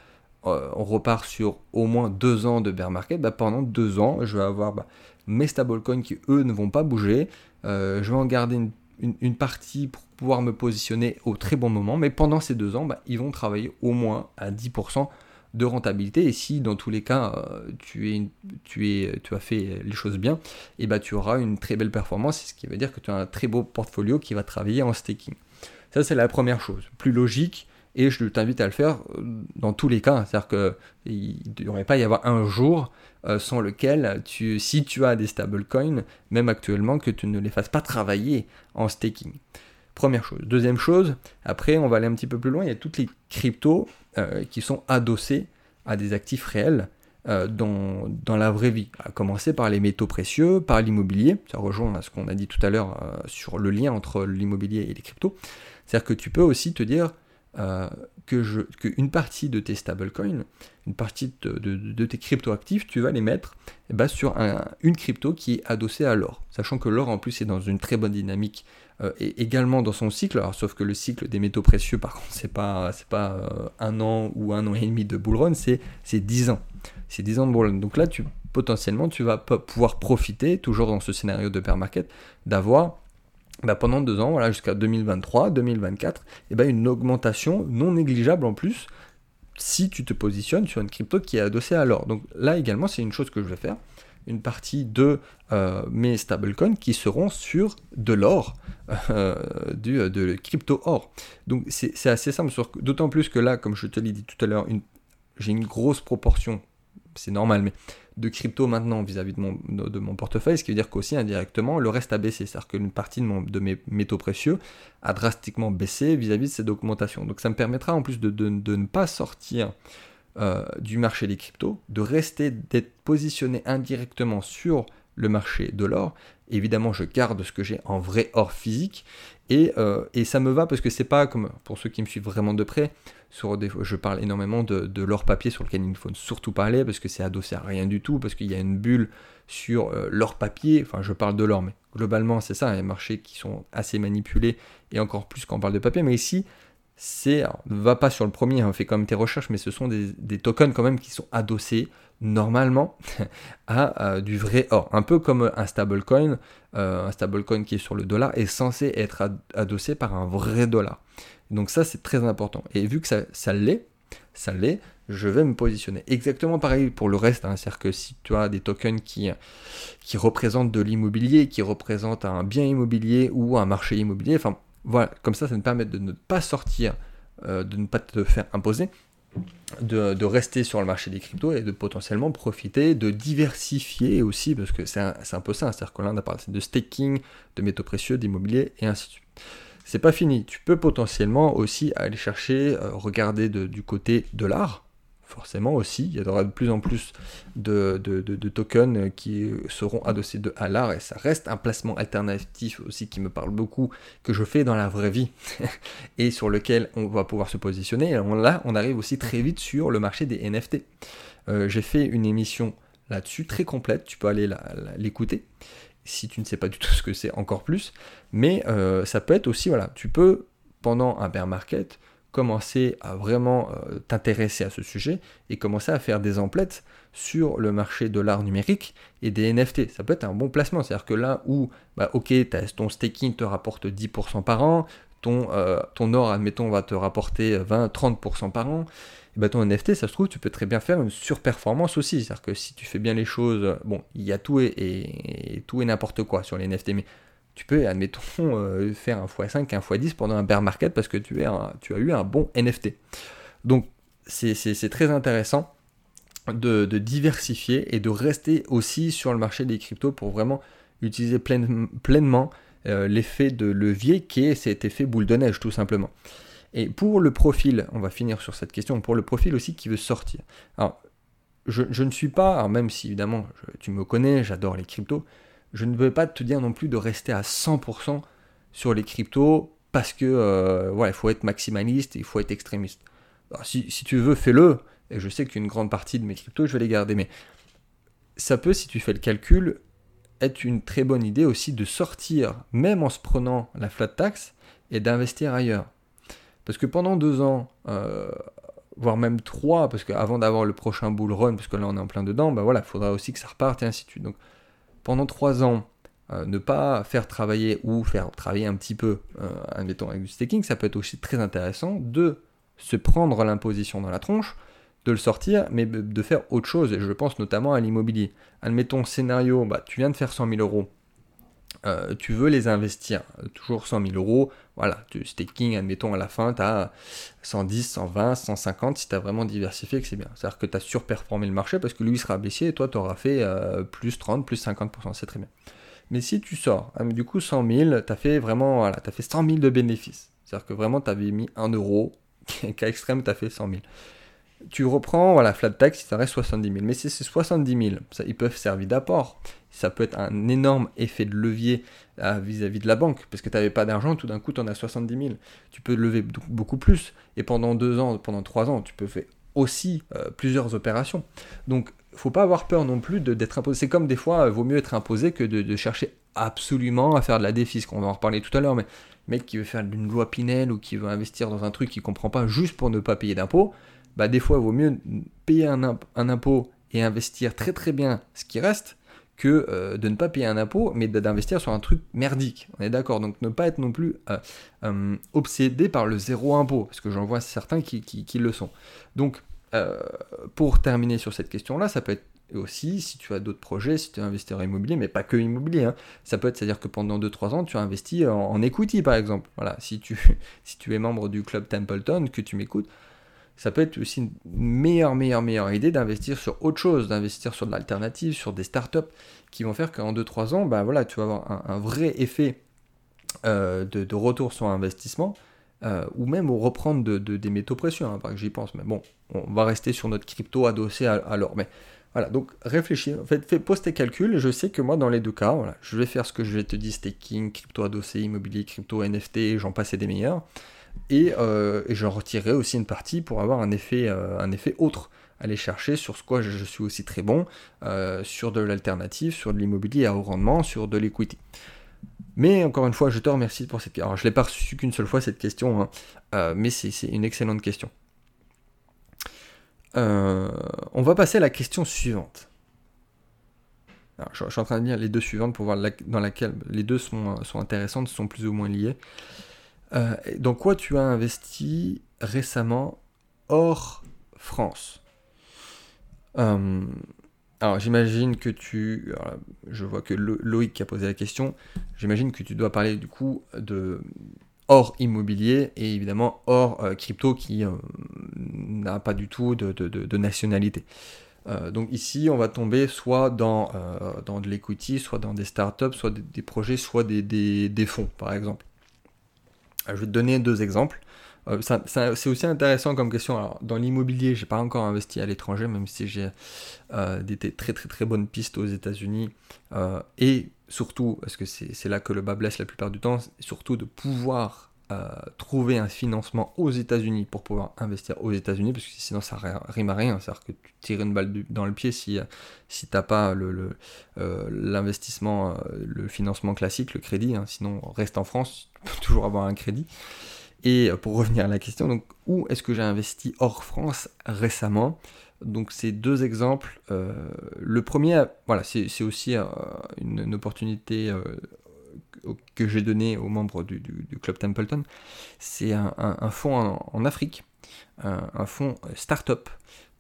euh, on repart sur au moins deux ans de bear market, bah, pendant deux ans, je vais avoir bah, mes stablecoins qui, eux, ne vont pas bouger. Euh, je vais en garder une, partie pour pouvoir me positionner au très bon moment, mais pendant ces deux ans, bah, ils vont travailler au moins à 10% de rentabilité. Et si dans tous les cas, euh, tu, es, tu, es, tu as fait les choses bien, et bah, tu auras une très belle performance, ce qui veut dire que tu as un très beau portfolio qui va travailler en staking. Ça, c'est la première chose. Plus logique, et je t'invite à le faire euh, dans tous les cas. C'est-à-dire qu'il ne devrait pas y avoir un jour euh, sans lequel, tu, si tu as des stablecoins, même actuellement, que tu ne les fasses pas travailler en staking. Première chose. Deuxième chose, après, on va aller un petit peu plus loin. Il y a toutes les cryptos euh, qui sont adossées à des actifs réels dans, dans, la vraie vie. À commencer par les métaux précieux, par l'immobilier. Ça rejoint à ce qu'on a dit tout à l'heure sur le lien entre l'immobilier et les cryptos. C'est-à-dire que tu peux aussi te dire, euh, qu'une partie de tes stablecoins, une partie de, tes crypto-actifs, tu vas les mettre eh ben, sur une crypto qui est adossée à l'or. Sachant que l'or en plus est dans une très bonne dynamique euh, et également dans son cycle, alors, sauf que le cycle des métaux précieux par contre c'est pas, c'est pas euh, un an ou un an et demi de bull run, c'est, c'est 10 ans. C'est 10 ans de bull run. Donc là tu, potentiellement tu vas pouvoir profiter, toujours dans ce scénario de bear market, d'avoir bah, pendant deux ans, voilà, jusqu'à 2023, 2024, et bah, une augmentation non négligeable en plus si tu te positionnes sur une crypto qui est adossée à l'or. Donc là également, c'est une chose que je vais faire. Une partie de euh, mes stablecoins qui seront sur de l'or, euh, du de crypto or. Donc c'est assez simple, d'autant plus que là, comme je te l'ai dit tout à l'heure, j'ai une grosse proportion c'est normal, mais de crypto maintenant vis-à-vis de mon, portefeuille, ce qui veut dire qu'aussi indirectement, le reste a baissé. C'est-à-dire qu'une partie de, mes métaux précieux a drastiquement baissé vis-à-vis de cette augmentation. Donc ça me permettra en plus de ne pas sortir euh, du marché des cryptos, de rester, d'être positionné indirectement sur le marché de l'or. Évidemment, je garde ce que j'ai en vrai or physique et, euh, et, ça me va parce que c'est pas comme pour ceux qui me suivent vraiment de près. Je parle énormément de, l'or papier sur lequel il ne faut surtout pas aller parce que c'est adossé à rien du tout, parce qu'il y a une bulle sur euh, l'or papier. Enfin, je parle de l'or, mais globalement, c'est ça. Des marchés qui sont assez manipulés et encore plus quand on parle de papier. Mais ici, c'est. Va pas sur le premier, hein, fait quand même tes recherches, mais ce sont des, des tokens quand même qui sont adossés normalement à du vrai or. Un peu comme un stablecoin, euh, un stablecoin qui est sur le dollar est censé être adossé par un vrai dollar. Donc ça c'est très important. Et vu que ça, ça l'est, ça l'est, je vais me positionner. Exactement pareil pour le reste, hein. c'est-à-dire que si tu as des tokens qui, qui représentent de l'immobilier, qui représentent un bien immobilier ou un marché immobilier, enfin voilà, comme ça ça me permet de ne pas sortir, euh, de ne pas te faire imposer, de, rester sur le marché des cryptos et de potentiellement profiter, de diversifier aussi, parce que c'est un, peu ça, c'est-à-dire que là on a parlé de staking, de métaux précieux, d'immobilier et ainsi de suite. C'est pas fini, tu peux potentiellement aussi aller chercher, euh, regarder du côté de l'art, forcément aussi, il y aura de plus en plus de, tokens qui seront adossés de, à l'art et ça reste un placement alternatif aussi qui me parle beaucoup, que je fais dans la vraie vie et sur lequel on va pouvoir se positionner. Là, on arrive aussi très vite sur le marché des NFT. Euh, j'ai fait une émission là-dessus très complète, tu peux aller l'écouter si tu ne sais pas du tout ce que c'est encore plus, mais euh, ça peut être aussi, voilà, tu peux pendant un bear market commencer à vraiment euh, t'intéresser à ce sujet et commencer à faire des emplettes sur le marché de l'art numérique et des NFT. Ça peut être un bon placement. C'est-à-dire que là où, bah, ok, ton staking te rapporte 10% par an, ton, euh, ton or, admettons, va te rapporter 20-30% par an, et bah, ton NFT, ça se trouve, tu peux très bien faire une surperformance aussi. C'est-à-dire que si tu fais bien les choses, bon, il y a tout et, tout et n'importe quoi sur les NFT, mais tu peux, admettons, euh, faire un x5, un x10 pendant un bear market parce que tu, tu as eu un bon NFT. Donc, c'est très intéressant de, diversifier et de rester aussi sur le marché des cryptos pour vraiment utiliser pleinement l'effet de levier qui est cet effet boule de neige, tout simplement. Et pour le profil, on va finir sur cette question, pour le profil aussi qui veut sortir. Alors, je, ne suis pas, même si évidemment tu me connais, j'adore les cryptos, je ne veux pas te dire non plus de rester à 100% sur les cryptos parce que euh, voilà, il faut être maximaliste il faut être extrémiste. si, tu veux, fais-le. Et je sais qu'une grande partie de mes cryptos, je vais les garder. Mais ça peut, si tu fais le calcul, être une très bonne idée aussi de sortir, même en se prenant la flat tax, et d'investir ailleurs. Parce que pendant deux ans, euh, voire même trois, parce qu'avant d'avoir le prochain bull run, parce que là on est en plein dedans, bah voilà, il faudra aussi que ça reparte et ainsi de suite. Donc pendant trois ans, euh, ne pas faire travailler ou faire travailler un petit peu, euh, admettons avec du staking, ça peut être aussi très intéressant de se prendre l'imposition dans la tronche, de le sortir, mais de faire autre chose, et je pense notamment à l'immobilier. Admettons scénario, bah, tu viens de faire 100 000 euros, euh, tu veux les investir, toujours 100 000 euros, voilà, tu staking, admettons à la fin, tu as 110, 120, 150, si tu as vraiment diversifié, que c'est bien. C'est-à-dire que tu as surperformé le marché parce que lui sera baissier et toi tu auras fait euh, plus 30, plus 50%, c'est très bien. Mais si tu sors, hein, du coup 100 000, tu as fait vraiment, voilà, tu as fait 100 000 de bénéfices. C'est-à-dire que vraiment tu avais mis 1 euro, cas extrême, tu as fait 100 000 tu reprends, voilà, flat tax, ça reste 70 000. Mais c'est ces 70 000, ça, ils peuvent servir d'apport ça peut être un énorme effet de levier euh, vis-à-vis de la banque, parce que tu n'avais pas d'argent, tout d'un coup tu en as 70 000. Tu peux lever beaucoup plus, et pendant deux ans, pendant trois ans, tu peux faire aussi euh, plusieurs opérations. Donc faut pas avoir peur non plus d'être imposé. C'est comme des fois, il vaut mieux être imposé que de, chercher absolument à faire de la défisque. On va en reparler tout à l'heure, mais mec qui veut faire une loi Pinel ou qui veut investir dans un truc qu'il comprend pas juste pour ne pas payer d'impôt, bah des fois il vaut mieux payer un, un impôt et investir très très bien ce qui reste que euh, de ne pas payer un impôt, mais d'investir sur un truc merdique. On est d'accord Donc ne pas être non plus euh, euh, obsédé par le zéro impôt, parce que j'en vois certains qui, le sont. Donc pour terminer sur cette question-là, ça peut être aussi, si tu as d'autres projets, si tu es investisseur immobilier, mais pas que immobilier, hein. ça peut être, c'est-à-dire que pendant 2-3 ans, tu as investi en, equity, par exemple. Voilà, si tu, si tu es membre du club Templeton, que tu m'écoutes, ça peut être aussi une meilleure, meilleure, meilleure idée d'investir sur autre chose, d'investir sur de l'alternative, sur des startups qui vont faire qu'en 2-3 ans, bah voilà, tu vas avoir un, vrai effet euh, de, retour sur investissement, euh, ou même au reprendre de, des métaux précieux, hein, que j'y pense. Mais bon, on va rester sur notre crypto adossé à, l'or. Mais voilà, donc réfléchis, fais, pose tes calculs. Je sais que moi, dans les deux cas, voilà, je vais faire ce que je vais te dire staking, crypto adossé, immobilier, crypto, NFT, j'en passais des meilleurs. Et, euh, j'en retirerai aussi une partie pour avoir un effet, euh, un effet autre. Aller chercher sur ce quoi je, suis aussi très bon, euh, sur de l'alternative, sur de l'immobilier à haut rendement, sur de l'equity. Mais encore une fois, je te remercie pour cette question. Alors, je ne l'ai pas reçu qu'une seule fois cette question, hein, mais c'est une excellente question. on va passer à la question suivante. je, suis en train de lire les deux suivantes pour voir dans laquelle les deux sont intéressantes, sont plus ou moins liées. Euh, dans quoi tu as investi récemment hors France euh, Alors j'imagine que tu... je vois que Loïc a posé la question, j'imagine que tu dois parler du coup de hors immobilier et évidemment hors euh, crypto qui n'a pas du tout de, nationalité. donc ici, on va tomber soit dans, dans de l'equity, soit dans des startups, soit des, projets, soit des fonds, par exemple. Euh, je vais te donner deux exemples. Euh, c'est aussi intéressant comme question. Alors, dans l'immobilier, j'ai pas encore investi à l'étranger, même si j'ai euh, des très très très bonnes pistes aux États-Unis. et surtout, parce que c'est là que le bas blesse la plupart du temps, surtout de pouvoir trouver un financement aux États-Unis pour pouvoir investir aux États-Unis, parce que sinon ça rime à rien. C'est-à-dire que tu tires une balle dans le pied si, si tu n'as pas l'investissement, le, le, financement classique, le crédit. Hein. sinon, reste en France, toujours avoir un crédit. Et euh, pour revenir à la question, donc où est-ce que j'ai investi hors France récemment? Donc ces deux exemples. Euh, le premier, voilà, c'est aussi euh, une, opportunité que j'ai donnée aux membres du, club Templeton. C'est un, fonds en, Afrique, un, fonds startup,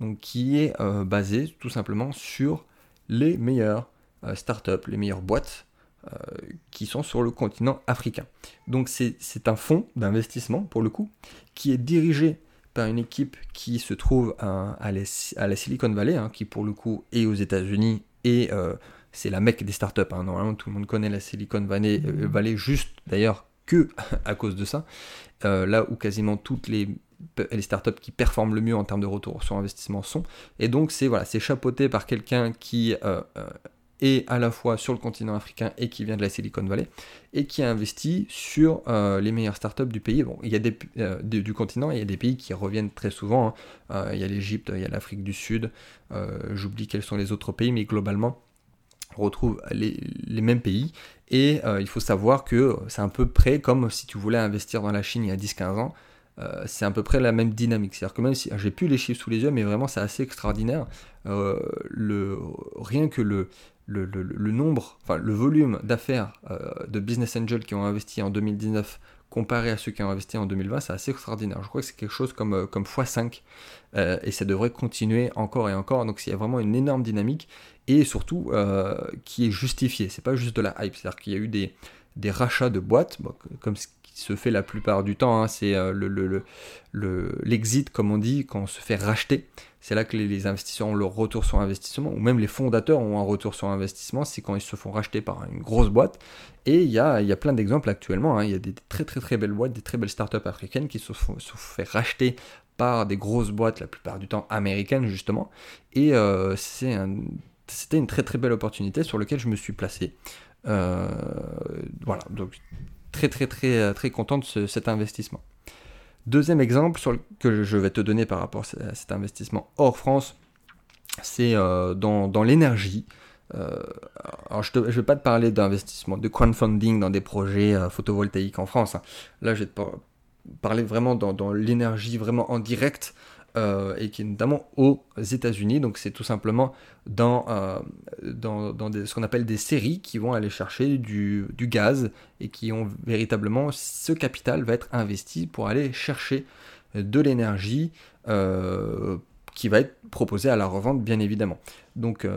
donc qui est basé tout simplement sur les meilleures startups, les meilleures boîtes euh, qui sont sur le continent africain. Donc c'est un fonds d'investissement, pour le coup, qui est dirigé par une équipe qui se trouve à, à, la, Silicon Valley, hein, qui pour le coup est aux États-Unis et euh, c'est la mecque des startups. Hein. Normalement, tout le monde connaît la Silicon Valley, euh, Valley juste d'ailleurs que à cause de ça. là où quasiment toutes les, les startups qui performent le mieux en termes de retour sur investissement sont. Et donc, c'est voilà, chapeauté par quelqu'un qui et à la fois sur le continent africain et qui vient de la Silicon Valley et qui a investi sur euh, les meilleures startups du pays. Bon, il y a des, euh, du, continent, il y a des pays qui reviennent très souvent. Hein. Euh, il y a l'Égypte, il y a l'Afrique du Sud. J'oublie quels sont les autres pays, mais globalement, retrouve les, mêmes pays. Et il faut savoir que c'est un peu près comme si tu voulais investir dans la Chine il y a 10-15 ans. c'est à peu près la même dynamique. C'est-à-dire que même si j'ai plus les chiffres sous les yeux, mais vraiment c'est assez extraordinaire. le, rien que le, nombre, enfin le volume d'affaires euh, de business angels qui ont investi en 2019 comparé à ceux qui ont investi en 2020, c'est assez extraordinaire. Je crois que c'est quelque chose comme, euh, comme x5 euh, et ça devrait continuer encore et encore. Donc il y a vraiment une énorme dynamique et surtout qui est justifiée. C'est pas juste de la hype, c'est-à-dire qu'il y a eu des, rachats de boîtes, comme ce qui se fait la plupart du temps, hein, c'est le, l'exit, comme on dit, quand on se fait racheter. C'est là que les, investisseurs ont leur retour sur investissement, ou même les fondateurs ont un retour sur investissement, c'est quand ils se font racheter par une grosse boîte. Et il y a, y a plein d'exemples actuellement, hein. il y a des très très très belles boîtes, des très belles startups africaines qui se font, fait racheter par des grosses boîtes, la plupart du temps américaines justement. Et euh, c'était une très très belle opportunité sur laquelle je me suis placé. Euh, voilà, donc très très très très content de cet investissement. Deuxième exemple que je vais te donner par rapport à cet investissement hors France, c'est euh, dans, l'énergie. Euh, alors je ne vais pas te parler d'investissement, de crowdfunding dans des projets euh, photovoltaïques en France. Hein. Là, je vais te parler vraiment dans l'énergie, vraiment en direct. Euh, et qui est notamment aux États-Unis. Donc c'est tout simplement dans, euh, dans, ce qu'on appelle des séries qui vont aller chercher du, gaz et qui ont véritablement ce capital va être investi pour aller chercher de l'énergie euh, qui va être proposée à la revente bien évidemment. Donc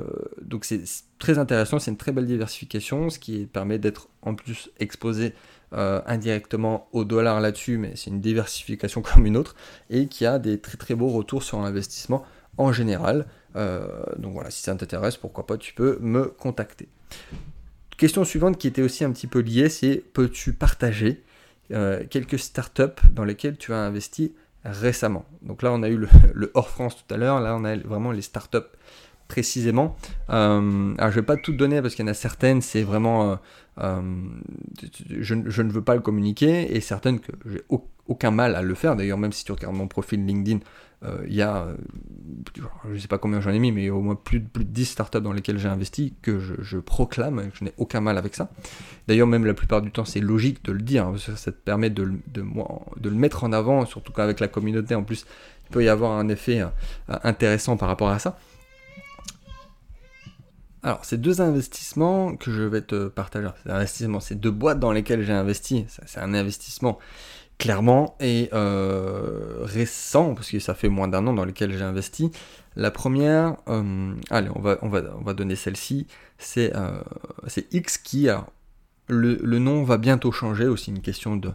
donc c'est très intéressant, c'est une très belle diversification, ce qui permet d'être en plus exposé indirectement au dollar là-dessus, mais c'est une diversification comme une autre, et qui a des très très beaux retours sur investissement en général. donc voilà, si ça t'intéresse, pourquoi pas, tu peux me contacter. Question suivante qui était aussi un petit peu liée, c'est peux-tu partager quelques startups dans lesquelles tu as investi récemment? Donc là, on a eu le, hors France tout à l'heure. Là, on a vraiment les startups précisément. Euh, alors, je vais pas tout donner parce qu'il y en a certaines, c'est vraiment. Euh, euh, je, ne veux pas le communiquer et certaines que j'ai aucun mal à le faire. D'ailleurs, même si tu regardes mon profil LinkedIn, euh, il y a, je ne sais pas combien j'en ai mis, mais au moins plus de, plus de 10 startups dans lesquelles j'ai investi que je, proclame, je n'ai aucun mal avec ça. D'ailleurs, même la plupart du temps, c'est logique de le dire, parce que ça te permet de, de, de le mettre en avant, surtout qu'avec la communauté, en plus, il peut y avoir un effet intéressant par rapport à ça. Alors, ces deux investissements que je vais te partager, ces deux boîtes dans lesquelles j'ai investi, c'est un investissement clairement, et euh, récent, parce que ça fait moins d'un an dans lequel j'ai investi. La première, euh, allez, on va, on va, on va donner celle-ci, c'est euh, X qui, le, nom va bientôt changer, aussi une question de,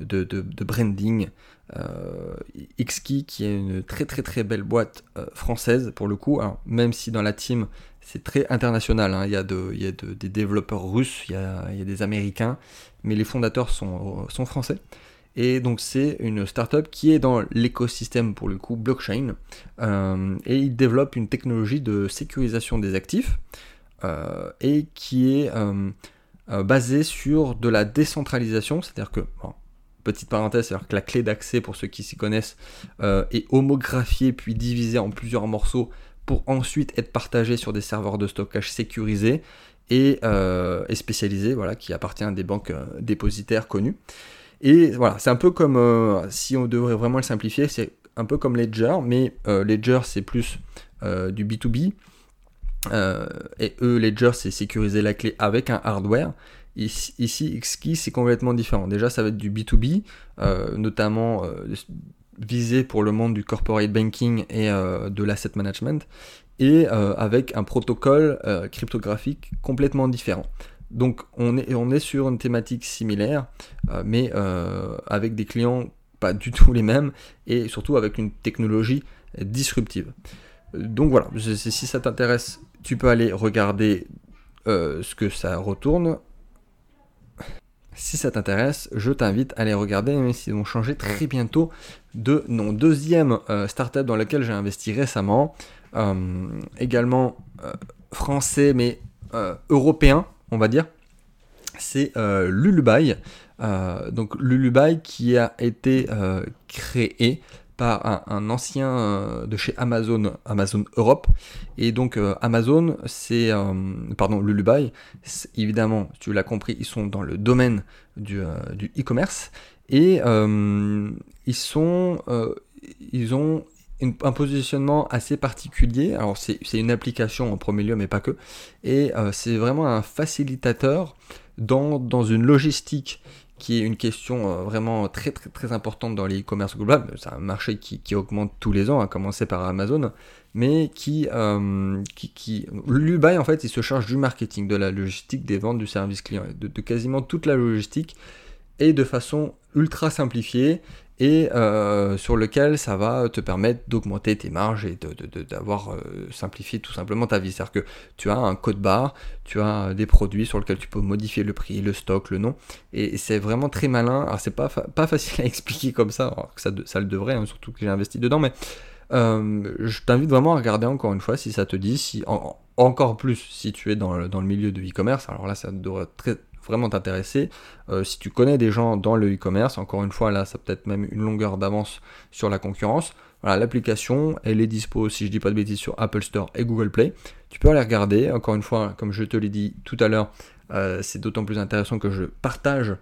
de, de, branding. Euh, Xkey qui est une très très très belle boîte française pour le coup, même si dans la team c'est très international, hein. il y a, de, il y a de, des développeurs russes, il y a, il y a, des américains, mais les fondateurs sont, sont français. Et donc c'est une startup qui est dans l'écosystème pour le coup blockchain euh, et il développe une technologie de sécurisation des actifs euh, et qui est euh, basée sur de la décentralisation, c'est-à-dire que petite parenthèse, c'est-à-dire que la clé d'accès pour ceux qui s'y connaissent est homographiée puis divisée en plusieurs morceaux pour ensuite être partagée sur des serveurs de stockage sécurisés et, et spécialisés, voilà, qui appartient à des banques dépositaires connues. Et voilà, c'est un peu comme, euh, si on devrait vraiment le simplifier, c'est un peu comme Ledger, mais euh, Ledger c'est plus euh, du B2B. Et eux, Ledger, c'est sécuriser la clé avec un hardware. Ici, Xkey, c'est complètement différent. Déjà, ça va être du B2B, notamment visé pour le monde du corporate banking et de l'asset management, et avec un protocole cryptographique complètement différent. Donc on est, sur une thématique similaire, euh, mais euh, avec des clients pas du tout les mêmes et surtout avec une technologie disruptive. Donc voilà, si ça t'intéresse, tu peux aller regarder euh, ce que ça retourne. Si ça t'intéresse, je t'invite à aller regarder, même s'ils vont changer très bientôt de nom. Deuxième startup dans laquelle j'ai investi récemment, également français mais européen, on va dire, c'est euh, Lulubai. Euh, donc Lulubai qui a été euh, créé un, ancien de chez Amazon, Amazon Europe. Et donc Amazon, c'est, pardon, Lulubai, évidemment, tu l'as compris, ils sont dans le domaine du, e-commerce. Et ils sont, ils ont un positionnement assez particulier. Alors c'est une application en premier lieu, mais pas que. Et euh, c'est vraiment un facilitateur dans, dans, une logistique qui est une question euh, vraiment très très très importante dans les e-commerce global. C'est un marché qui, qui, augmente tous les ans, à commencer par Amazon, mais qui, euh, qui, en fait, il se charge du marketing, de la logistique, des ventes, du service client, de quasiment toute la logistique et de façon ultra simplifiée et euh, sur lequel ça va te permettre d'augmenter tes marges et d'avoir euh, simplifié tout simplement ta vie. C'est-à-dire que tu as un code barre, tu as des produits sur lesquels tu peux modifier le prix, le stock, le nom, et c'est vraiment très malin. Alors c'est pas, facile à expliquer comme ça, alors que ça, le devrait, hein, surtout que j'ai investi dedans, mais euh, je t'invite vraiment à regarder encore une fois si ça te dit, si encore plus si tu es dans le, dans le milieu de e-commerce, alors là ça devrait très, vraiment t'intéresser. Euh, si tu connais des gens dans le e-commerce, encore une fois, là, ça peut-être même une longueur d'avance sur la concurrence. Voilà, l'application, elle est dispo, si je dis pas de bêtises, sur Apple Store et Google Play. Tu peux aller regarder. Encore une fois, comme je te l'ai dit tout à l'heure, euh, c'est d'autant plus intéressant que je partage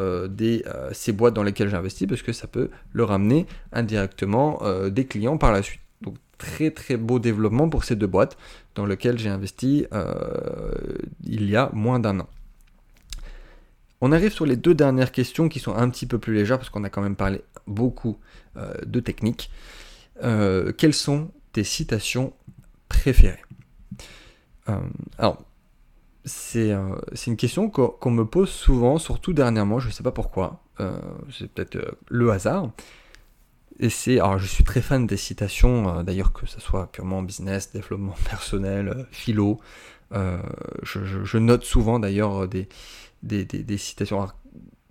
euh, des, ces boîtes dans lesquelles j'investis parce que ça peut leur amener indirectement des clients par la suite. Donc très très beau développement pour ces deux boîtes dans lesquelles j'ai investi il y a moins d'un an. On arrive sur les deux dernières questions qui sont un petit peu plus légères parce qu'on a quand même parlé beaucoup euh, de technique. Euh, quelles sont tes citations préférées? Euh, Alors, c'est une question qu'on me pose souvent, surtout dernièrement, je ne sais pas pourquoi, c'est peut-être le hasard. Et c'est, alors je suis très fan des citations, d'ailleurs que ce soit purement business, développement personnel, philo. Je, note souvent d'ailleurs des, des, citations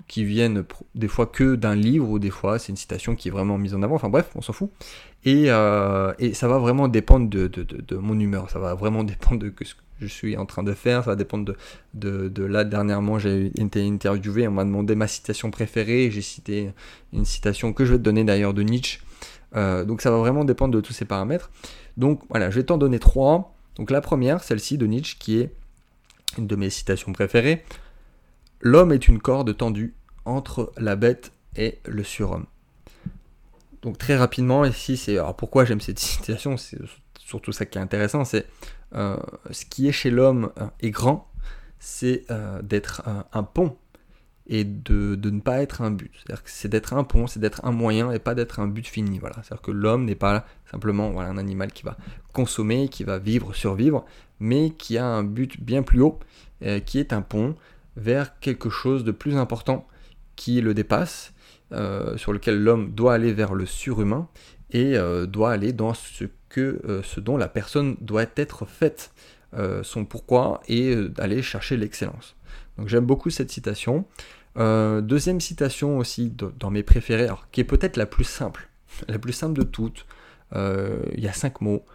qui viennent des fois que d'un livre ou des fois c'est une citation qui est vraiment mise en avant. Enfin bref, on s'en fout. Et, et, ça va vraiment dépendre de, mon humeur. Ça va vraiment dépendre de ce que je suis en train de faire. Ça va dépendre de, de, là. Dernièrement, j'ai été interviewé. On m'a demandé ma citation préférée. J'ai cité une citation que je vais te donner d'ailleurs de Nietzsche. Euh, donc ça va vraiment dépendre de tous ces paramètres. Donc voilà, je vais t'en donner trois. Donc la première, celle-ci de Nietzsche, qui est une de mes citations préférées. L'homme est une corde tendue entre la bête et le surhomme. Donc très rapidement, ici, c'est alors pourquoi j'aime cette citation, c'est surtout ça qui est intéressant, c'est euh, ce qui est chez l'homme euh, est grand, c'est euh, d'être un, pont et de, ne pas être un but. C'est d'être un pont, c'est d'être un moyen et pas d'être un but fini. Voilà. C'est-à-dire que l'homme n'est pas simplement un animal qui va consommer, qui va vivre, survivre, mais qui a un but bien plus haut, qui est un pont vers quelque chose de plus important qui le dépasse, sur lequel l'homme doit aller vers le surhumain et doit aller dans ce que euh, ce dont la personne doit être faite, euh, son pourquoi, et euh, d'aller chercher l'excellence. Donc j'aime beaucoup cette citation. deuxième citation aussi dans mes préférés, qui est peut-être la plus simple, la plus simple de toutes. Il y a cinq mots.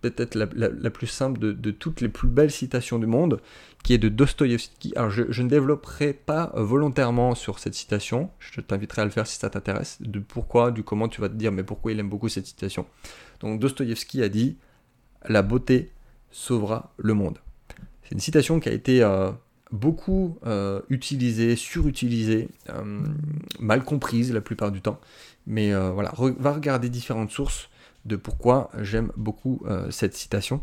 Peut-être la, plus simple de, toutes les plus belles citations du monde, qui est de Dostoïevski. Alors je, ne développerai pas volontairement sur cette citation, je t'inviterai à le faire si ça t'intéresse, de pourquoi, du comment tu vas te dire, mais pourquoi il aime beaucoup cette citation. Donc Dostoïevski a dit La beauté sauvera le monde. C'est une citation qui a été euh, beaucoup euh, utilisée, surutilisée, euh, mal comprise la plupart du temps. Mais voilà, va regarder différentes sources de pourquoi j'aime beaucoup cette citation.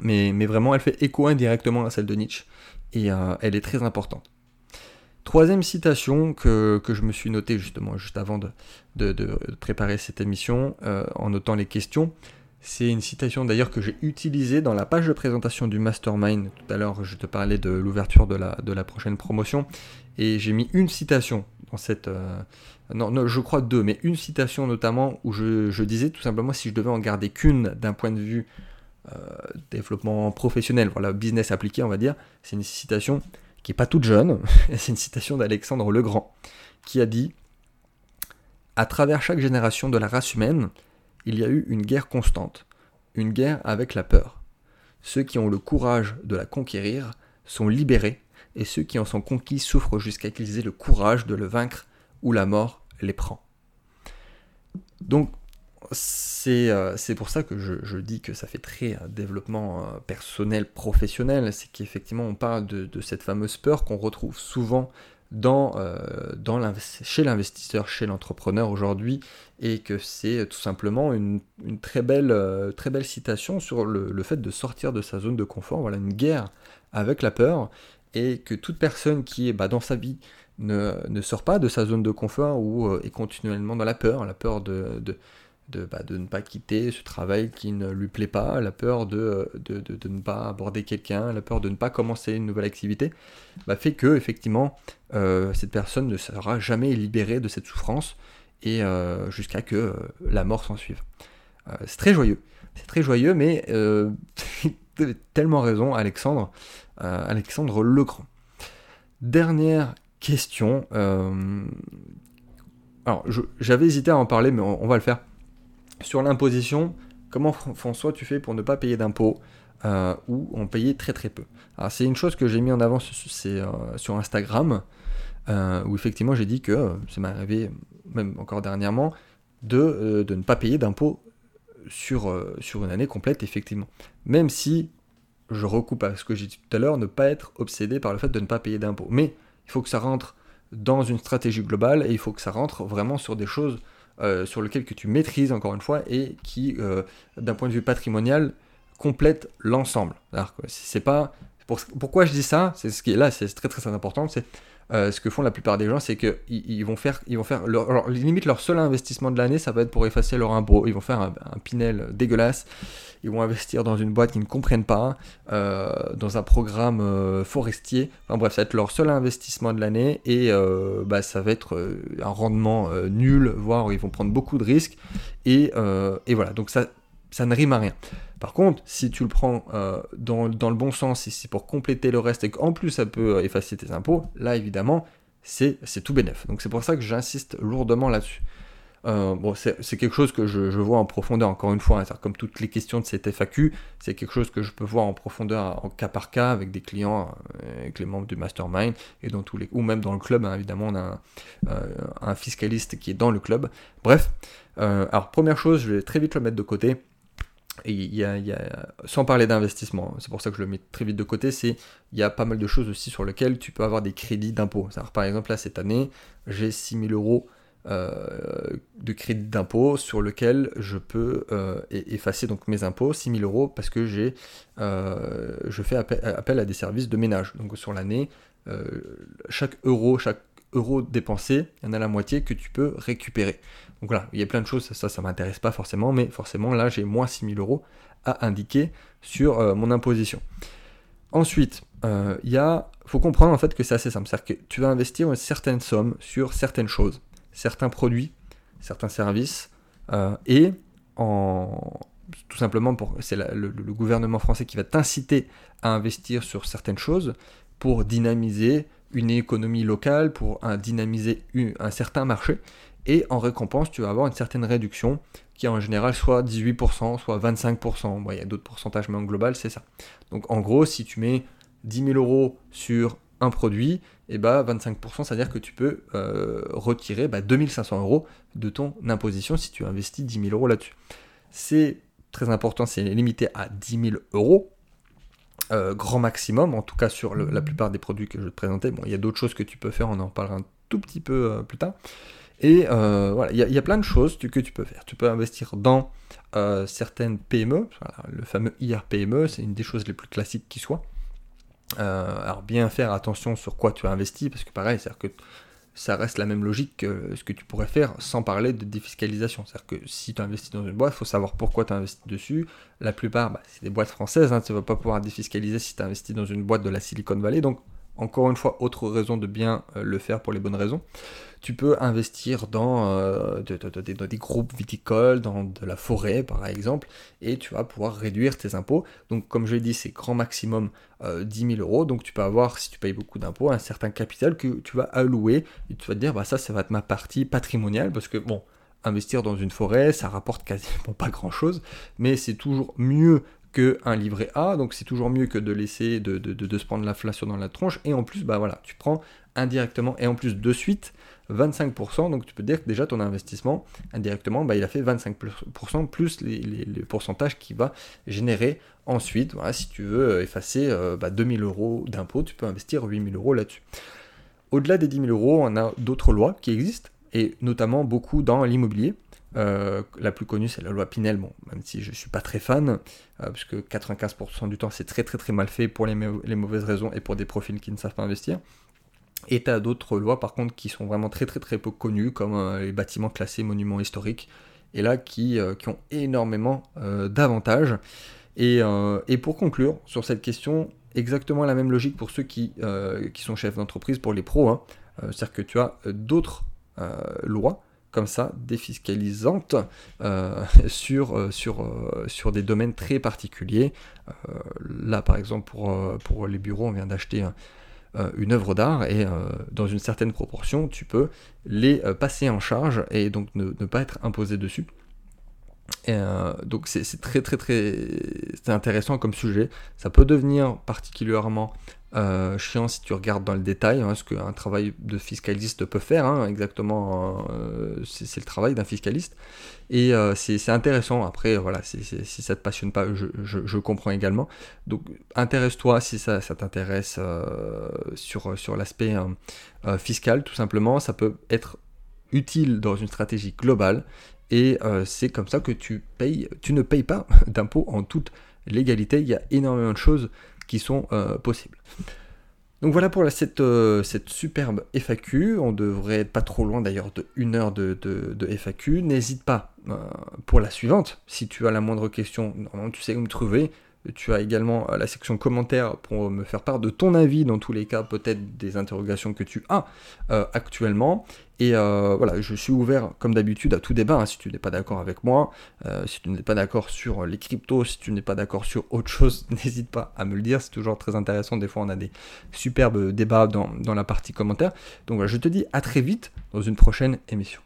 Mais, mais, vraiment, elle fait écho indirectement à celle de Nietzsche et elle est très importante. Troisième citation que, je me suis notée justement juste avant de, préparer cette émission euh, en notant les questions, c'est une citation d'ailleurs que j'ai utilisée dans la page de présentation du Mastermind. Tout à l'heure, je te parlais de l'ouverture de la, de la prochaine promotion et j'ai mis une citation cette. Euh, non, je crois deux, mais une citation notamment où je, disais tout simplement si je devais en garder qu'une d'un point de vue euh, développement professionnel, voilà, business appliqué, on va dire, c'est une citation qui n'est pas toute jeune, c'est une citation d'Alexandre le Grand, qui a dit À travers chaque génération de la race humaine, il y a eu une guerre constante, une guerre avec la peur. Ceux qui ont le courage de la conquérir sont libérés, et ceux qui en sont conquis souffrent jusqu'à qu'ils aient le courage de le vaincre, ou la mort les prend. Donc euh, c'est pour ça que je, dis que ça fait très euh, développement euh, personnel, professionnel. C'est qu'effectivement, on parle de, cette fameuse peur qu'on retrouve souvent dans, dans chez l'investisseur, chez l'entrepreneur aujourd'hui, et que c'est tout simplement une, très, belle, très belle citation sur le, fait de sortir de sa zone de confort. Voilà, une guerre avec la peur, et que toute personne qui est bah, dans sa vie ne, sort pas de sa zone de confort ou est continuellement dans la peur, la peur de bah, de, ne pas quitter ce travail qui ne lui plaît pas, la peur de, de, ne pas aborder quelqu'un, la peur de ne pas commencer une nouvelle activité, bah, fait que effectivement euh, cette personne ne sera jamais libérée de cette souffrance et euh, jusqu'à que euh, la mort s'en suive. c'est très joyeux, c'est très joyeux, mais tellement raison, Alexandre, Alexandre Legrand. Dernière question. alors, j'avais hésité à en parler, mais on va le faire sur l'imposition, comment François tu fais pour ne pas payer d'impôts euh, ou en payer très très peu? C'est une chose que j'ai mis en avant c'est, euh, sur Instagram, euh, où effectivement j'ai dit que, ça m'est arrivé même encore dernièrement, de, de ne pas payer d'impôts sur, sur une année complète, effectivement. Même si je recoupe à ce que j'ai dit tout à l'heure, ne pas être obsédé par le fait de ne pas payer d'impôts. Mais il faut que ça rentre dans une stratégie globale et il faut que ça rentre vraiment sur des choses euh, sur lequel que tu maîtrises encore une fois et qui, euh, d'un point de vue patrimonial, complète l'ensemble. C'est pas pourquoi je dis ça? C'est ce qui est là, c'est très très important. C'est euh, ce que font la plupart des gens, c'est qu'ils ils vont faire, ils vont faire leur, limite leur seul investissement de l'année, ça va être pour effacer leur impôt. Ils vont faire un, Pinel dégueulasse. Ils vont investir dans une boîte qu'ils ne comprennent pas, euh, dans un programme euh, forestier. Enfin bref, ça va être leur seul investissement de l'année et bah, ça va être un rendement nul, voire ils vont prendre beaucoup de risques. Et, et voilà, donc ça, ça ne rime à rien. Par contre, si tu le prends euh, dans, le bon sens, et c'est pour compléter le reste et qu'en plus ça peut euh, effacer tes impôts, là évidemment, c'est tout bénef. Donc c'est pour ça que j'insiste lourdement là-dessus. Euh, bon, c'est quelque chose que je, vois en profondeur, encore une fois, hein, comme toutes les questions de cette FAQ, c'est quelque chose que je peux voir en profondeur en cas par cas avec des clients, avec les membres du mastermind, et dans tous les, ou même dans le club, hein, évidemment, on a un, fiscaliste qui est dans le club. Bref, alors première chose, je vais très vite le mettre de côté, y, a, sans parler d'investissement, c'est pour ça que je le mets très vite de côté, c'est il y a pas mal de choses aussi sur lesquelles tu peux avoir des crédits d'impôt. Par exemple, là, cette année, j'ai 6000 euros euh, de crédit d'impôt sur lequel je peux euh, effacer donc mes impôts, 6000 euros, parce que euh, je fais appel, appel, à des services de ménage. Donc sur l'année, chaque euro, chaque euro dépensé, il y en a la moitié que tu peux récupérer. Donc voilà, il y a plein de choses, ça, ça m'intéresse pas forcément, mais forcément là j'ai moins 6000 euros à indiquer sur euh, mon imposition. Ensuite, euh, il faut comprendre en fait que c'est assez simple, c'est-à-dire que tu vas investir une certaine somme sur certaines choses, certains produits, certains services, euh, et en, tout simplement pour c'est le, gouvernement français qui va t'inciter à investir sur certaines choses pour dynamiser une économie locale, pour dynamiser un certain marché et en récompense, tu vas avoir une certaine réduction qui est en général soit 18%, soit 25%. il y a d'autres pourcentages, mais en global, c'est ça. Donc en gros, si tu mets 10 000 euros sur un produit, et bah 25%, c'est-à-dire que tu peux euh, retirer bah, 2500 euros de ton imposition si tu investis 10 000 euros là-dessus. C'est très important, c'est limité à 10 000 euros. Euh, grand maximum, en tout cas sur la plupart des produits que je te présentais. Bon, il y a d'autres choses que tu peux faire, on en parlera un tout petit peu euh, plus tard. Et euh, voilà, il y, a plein de choses que tu peux faire. Tu peux investir dans euh, certaines PME, le fameux IRPME, c'est une des choses les plus classiques qui soit. Euh, alors bien faire attention sur quoi tu as investi, parce que pareil, c'est-à-dire que ça reste la même logique que ce que tu pourrais faire sans parler de défiscalisation. C'est-à-dire que si tu investis dans une boîte, il faut savoir pourquoi tu as investi dessus. La plupart, bah, c'est des boîtes françaises, hein, tu ne vas pas pouvoir défiscaliser si tu as investi dans une boîte de la Silicon Valley. Donc encore une fois, autre raison de bien euh, le faire pour les bonnes raisons. Tu peux investir dans, euh, des groupes viticoles, dans de la forêt par exemple, et tu vas pouvoir réduire tes impôts. Donc comme je l'ai dit, c'est grand maximum 10 euh, 000 euros. Donc tu peux avoir, si tu payes beaucoup d'impôts, un certain capital que tu vas allouer, et tu vas te dire, bah ça, ça va être ma partie patrimoniale, parce que bon, investir dans une forêt, ça rapporte quasiment pas grand chose, mais c'est toujours mieux qu'un livret A, donc c'est toujours mieux que de laisser de, se prendre l'inflation dans la tronche, et en plus, bah voilà, tu prends indirectement, et en plus de suite, 25%, donc tu peux dire que déjà ton investissement, indirectement, bah, il a fait 25% plus les, pourcentages qu'il va générer ensuite. Voilà, si tu veux effacer euh, bah, 2000 euros d'impôt, tu peux investir 8000 euros là-dessus. Au-delà des 10 000 euros, on a d'autres lois qui existent, et notamment beaucoup dans l'immobilier. Euh, la plus connue, c'est la loi Pinel, bon, même si je ne suis pas très fan, euh, parce que 95% du temps, c'est très très très mal fait pour les, mauvaises raisons et pour des profils qui ne savent pas investir. Et tu as d'autres lois, par contre, qui sont vraiment très très très peu connues, comme euh, les bâtiments classés monuments historiques, et là, qui, qui ont énormément d'avantages. Et, et, pour conclure sur cette question, exactement la même logique pour ceux qui, qui sont chefs d'entreprise, pour les pros, hein. c'est-à-dire que tu as d'autres lois comme ça, défiscalisantes euh, sur, euh, sur, euh, sur des domaines très particuliers. là, par exemple, pour, pour les bureaux, on vient d'acheter une œuvre d'art et dans une certaine proportion, tu peux les passer en charge et donc ne, pas être imposé dessus. Donc c'est très très très intéressant comme sujet. Ça peut devenir particulièrement euh, chiant si tu regardes dans le détail, hein, ce qu'un travail de fiscaliste peut faire, hein, exactement, euh, c'est le travail d'un fiscaliste. Et euh, c'est intéressant, après, voilà, si ça te passionne pas, je, comprends également. Donc intéresse-toi si ça, ça t'intéresse sur, sur l'aspect fiscal, tout simplement, ça peut être utile dans une stratégie globale, et c'est comme ça que tu payes, tu ne payes pas d'impôts en toute légalité, il y a énormément de choses qui sont possibles. Donc voilà pour cette, cette, superbe FAQ. On devrait être pas trop loin d'ailleurs de une heure de, FAQ. N'hésite pas pour la suivante. Si tu as la moindre question, tu sais où me trouver. Tu as également euh, la section commentaires pour me faire part de ton avis, dans tous les cas, peut-être des interrogations que tu as euh, actuellement. Et euh, voilà, je suis ouvert, comme d'habitude, à tout débat. Hein, si tu n'es pas d'accord avec moi, si tu n'es pas d'accord sur les cryptos, si tu n'es pas d'accord sur autre chose, n'hésite pas à me le dire. C'est toujours très intéressant. Des fois, on a des superbes débats dans, dans la partie commentaires. Donc voilà, je te dis à très vite dans une prochaine émission.